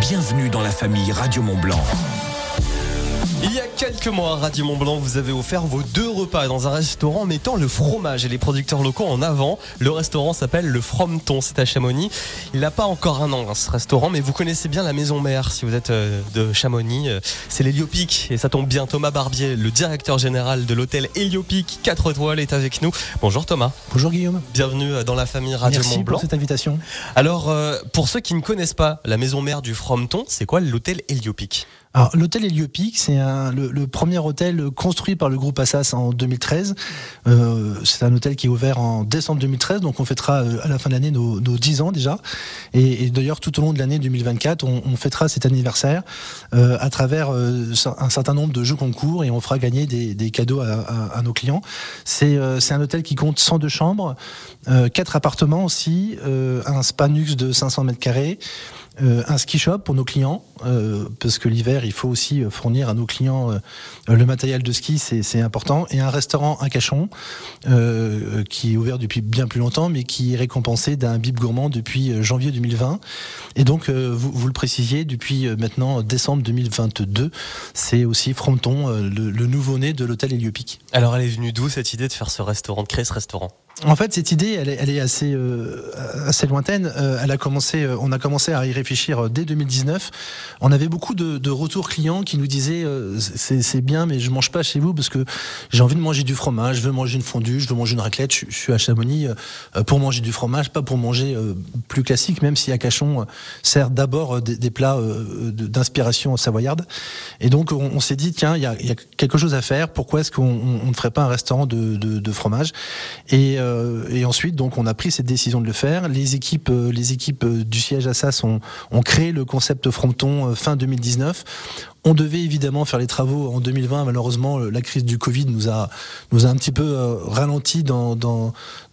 Bienvenue dans la famille Radio Mont Blanc. Quelques mois, Radio Mont Blanc vous avez offert vos deux repas dans un restaurant mettant le fromage et les producteurs locaux en avant. Le restaurant s'appelle le Frometon, c'est à Chamonix. Il n'a pas encore un an hein, ce restaurant, mais vous connaissez bien la maison mère si vous êtes euh, de Chamonix. Euh, c'est l'Héliopic et ça tombe bien. Thomas Barbier, le directeur général de l'hôtel Héliopic 4 étoiles, est avec nous. Bonjour Thomas. Bonjour Guillaume. Bienvenue euh, dans la famille Radio Merci Mont Blanc. pour cette invitation. Alors, pour ceux qui ne connaissent pas la maison mère du Frometon, c'est quoi l'hôtel Héliopic Alors, l'hôtel Héliopic, c'est le, le premier hôtel construit par le groupe Assas en 2013. Euh, c'est un hôtel qui est ouvert en décembre 2013, donc on fêtera euh, à la fin de l'année nos, nos 10 ans déjà. Et, et d'ailleurs, tout au long de l'année 2024, on, on fêtera cet anniversaire euh, à travers euh, un certain nombre de jeux concours et on fera gagner des, des cadeaux à, à- nos clients. C'est euh, c'est un hôtel qui compte 102 chambres, euh, 4 appartements aussi, euh, un spa nux de 500 mètres carrés. Euh, un ski shop pour nos clients, euh, parce que l'hiver, il faut aussi euh, fournir à nos clients le matériel de ski, c'est important, et un restaurant à Cachon, qui est ouvert depuis bien plus longtemps, mais qui est récompensé d'un bib gourmand depuis janvier 2020. Et donc, vous, le précisiez, depuis maintenant décembre 2022, c'est aussi Fronton, le, le nouveau-né de l'hôtel Héliopic. Alors, elle est venue d'où cette idée de faire ce restaurant, de créer ce restaurant? En fait, cette idée, elle est, elle est assez, euh, assez lointaine. Euh, elle a commencé, euh, on a commencé à y réfléchir euh, dès 2019. On avait beaucoup de, de retours clients qui nous disaient euh, c'est bien, mais je mange pas chez vous parce que j'ai envie de manger du fromage, je veux manger une fondue, je veux manger une raclette. Je, je suis à Chamonix euh, pour manger du fromage, pas pour manger plus classique, même si à Cachon euh, sert d'abord des, des plats d'inspiration savoyarde. Et donc, on, s'est dit tiens, il y a, y a quelque chose à faire. Pourquoi est-ce qu'on on- on ne ferait pas un restaurant de, de, de fromage? Et, euh, et ensuite, donc, on a pris cette décision de le faire. Les équipes, euh, du siège Assas ont, ont créé le concept Fronton euh, fin 2019. On devait évidemment faire les travaux en 2020. Malheureusement, euh, la crise du Covid nous a nous a un petit peu euh, ralenti dans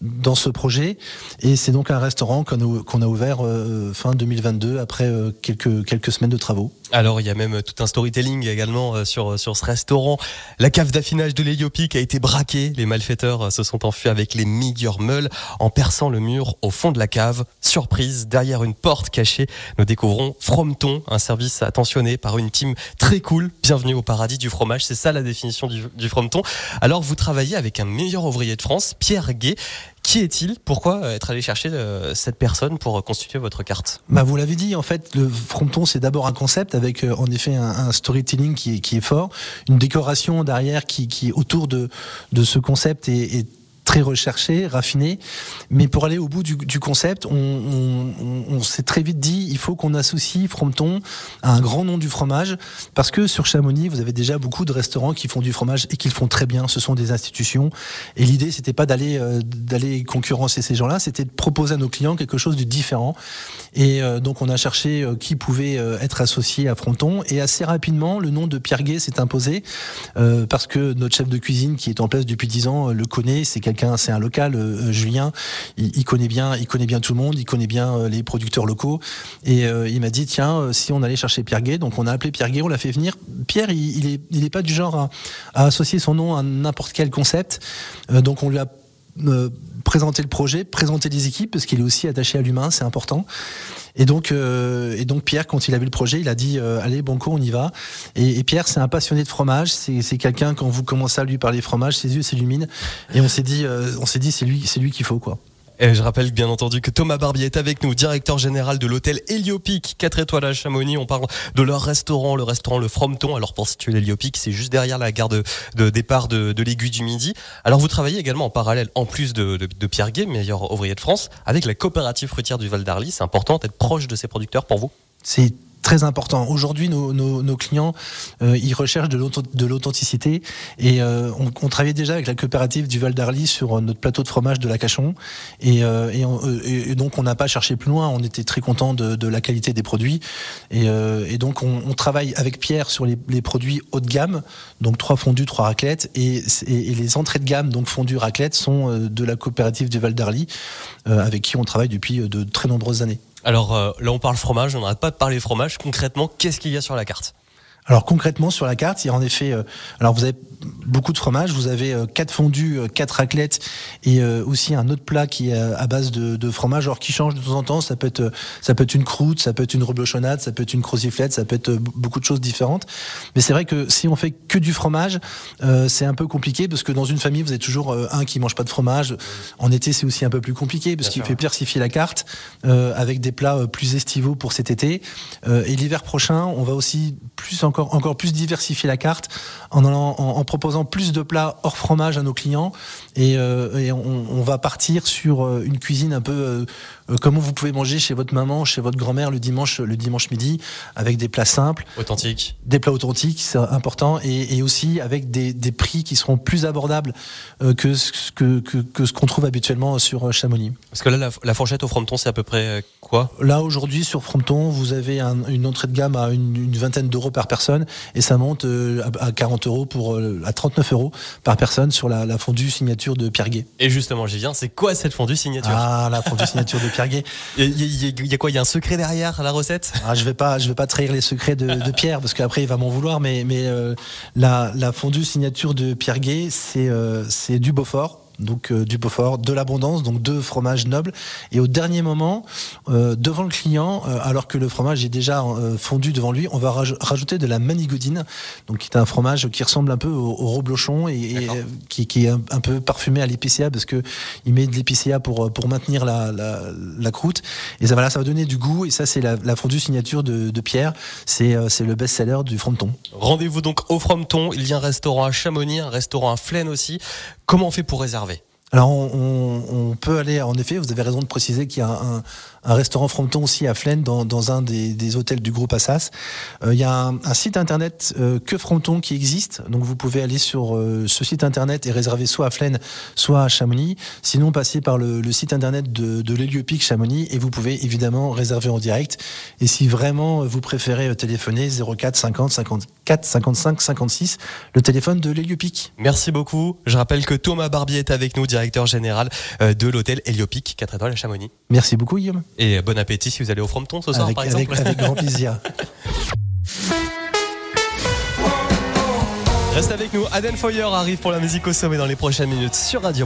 dans ce projet. Et c'est donc un restaurant qu'on a, a ouvert euh, fin 2022 après quelques quelques semaines de travaux. Alors, il y a même tout un storytelling également sur, sur ce restaurant. La cave d'affinage de l'Héliopic a été braquée. Les malfaiteurs se sont enfuis avec les meilleurs meules en perçant le mur au fond de la cave. Surprise, derrière une porte cachée, nous découvrons Frometon, un service attentionné par une team très cool. Bienvenue au paradis du fromage. C'est ça la définition du, du Frometon. Alors, vous travaillez avec un meilleur ouvrier de France, Pierre Gay. Qui est-il? Pourquoi euh, être allé chercher euh, cette personne pour euh, constituer votre carte? Bah, vous l'avez dit, en fait, le fronton, c'est d'abord un concept avec, en effet, un, storytelling qui est, qui est fort, une décoration derrière qui, qui autour de, de ce concept est très recherché, raffiné. Mais pour aller au bout du, concept, on, s'est très vite dit, il faut qu'on associe Frometon à un grand nom du fromage, parce que sur Chamonix, vous avez déjà beaucoup de restaurants qui font du fromage et qui le font très bien. Ce sont des institutions. Et l'idée, c'était pas d'aller euh, concurrencer ces gens-là, c'était de proposer à nos clients quelque chose de différent. Et euh, donc, on a cherché euh, qui pouvait être associé à Fronton. Et assez rapidement, le nom de Pierre Gay s'est imposé parce que notre chef de cuisine, qui est en place depuis 10 ans, le connaît. C'est quelqu'un, c'est un local, euh, Julien. Il, connaît bien, tout le monde. Il connaît bien euh, les producteurs locaux. Et euh, il m'a dit tiens, euh, si on allait chercher Pierre Gay, donc on a appelé Pierre Gay, on l'a fait venir. Pierre, il, il pas du genre à, à associer son nom à n'importe quel concept. Euh, donc on lui a présenté le projet, présenté les équipes, parce qu'il est aussi attaché à l'humain, c'est important. Et donc, euh, et donc Pierre, quand il a vu le projet, il a dit euh, allez Banco, on y va. Et, Pierre, c'est un passionné de fromage. C'est quelqu'un quand vous commencez à lui parler fromage, ses yeux s'illuminent. Et on s'est dit, euh, on s'est dit c'est lui, c'est lui qu'il faut quoi. Et je rappelle bien entendu que Thomas Barbier est avec nous, directeur général de l'hôtel Héliopic, 4 étoiles à Chamonix. On parle de leur restaurant, le restaurant Le Frometon. Alors pour situer l'Héliopic, c'est juste derrière la gare de, départ de, l'Aiguille du Midi. Alors vous travaillez également en parallèle, en plus de, Pierre Gay, meilleur ouvrier de France, avec la coopérative fruitière du Val d'Arly. C'est important d'être proche de ces producteurs pour vous? Très important. Aujourd'hui, nos, nos, nos clients, euh, ils recherchent de l'authenticité et euh, on, on travaillait déjà avec la coopérative du Val d'Arly sur notre plateau de fromage de la Cachon et, euh, et, on- euh, et- donc on n'a pas cherché plus loin. On était très content de, de la qualité des produits et, euh, et donc on, on travaille avec Pierre sur les, les produits haut de gamme, donc trois fondus, trois raclettes et, les entrées de gamme, donc fondus, raclettes, sont euh, de la coopérative du Val d'Arly euh, avec qui on travaille depuis euh, de très nombreuses années. Alors euh, là, on parle fromage, on n'arrête pas de parler fromage. Concrètement, qu'est-ce qu'il y a sur la carte? Alors concrètement sur la carte, il y a en effet, euh, alors vous avez beaucoup de fromage, vous avez euh, quatre fondus, euh, quatre raclettes et aussi un autre plat qui est à base de, de, fromage, alors qui change de temps en temps. Ça peut être, ça peut être une croûte, ça peut être une reblochonnade, ça peut être une croziflette, ça peut être beaucoup de choses différentes. Mais c'est vrai que si on fait que du fromage, c'est un peu compliqué parce que dans une famille vous avez toujours un qui mange pas de fromage. En été c'est aussi un peu plus compliqué parce qu'il fait diversifier la carte avec des plats plus estivaux pour cet été. et l'hiver prochain, on va aussi plus encore encore, plus diversifier la carte en, en, proposant plus de plats hors fromage à nos clients. Et, euh, on, va partir sur euh, une cuisine un peu euh, comment vous pouvez manger chez votre maman, chez votre grand-mère le dimanche, le dimanche midi, avec des plats simples. Authentiques. Des plats authentiques, c'est important. Et, aussi avec des, prix qui seront plus abordables que, que, que, ce qu'on trouve habituellement sur Chamonix. Parce que là, la, fourchette au fronton, c'est à peu près quoi? Là, aujourd'hui, sur Fronton, vous avez une entrée de gamme à une, une vingtaine d'euros par personne et ça monte euh, à 40 euros pour euh, à 39 euros par personne sur la, fondue signature de Pierre Gay. Et justement, j'y viens. C'est quoi cette fondue signature? Ah, la fondue signature de Pierre Gay. Il y, a quoi? Il y a un secret derrière la recette? Ah, je vais pas, je vais pas trahir les secrets de, Pierre parce qu'après il va m'en vouloir. Mais mais euh, la, la fondue signature de Pierre Gay, c'est c'est du Beaufort donc euh, du Beaufort, de l'abondance, donc deux fromages nobles. Et au dernier moment, euh, devant le client, euh, alors que le fromage est déjà fondu devant lui, on va rajouter de la manigoudine, donc qui est un fromage qui ressemble un peu au, au reblochon et, qui, est un, peu parfumé à l'épicéa parce que il met de l'épicéa pour pour maintenir la, la, croûte. Et ça, voilà, ça va donner du goût. Et ça, c'est la, fondue signature de, de Pierre. C'est c'est le best-seller du fronton. Rendez-vous donc au fronton. Il y a un restaurant à Chamonix, un restaurant à Flaine aussi. Comment on fait pour réserver? Alors on, on, peut aller, en effet, vous avez raison de préciser qu'il y a un, un restaurant fronton aussi à Flaine, dans, dans un des, des, hôtels du groupe Assas. Euh, il y a un, un site internet euh, que Fronton qui existe, donc vous pouvez aller sur euh, ce site internet et réserver soit à Flaine, soit à Chamonix. Sinon, passez par le, le site internet de, de l'Héliopic Chamonix et vous pouvez évidemment réserver en direct. Et si vraiment vous préférez téléphoner 04 50 54 55 56, le téléphone de l'Héliopic. Merci beaucoup. Je rappelle que Thomas Barbier est avec nous, directeur général de l'hôtel Héliopic 4 étoiles à Chamonix. Merci beaucoup Guillaume. Et bon appétit si vous allez au fronton ce soir, par exemple. Avec, grand plaisir. Reste avec nous. Aden Foyer arrive pour la musique au sommet dans les prochaines minutes sur Radio Mont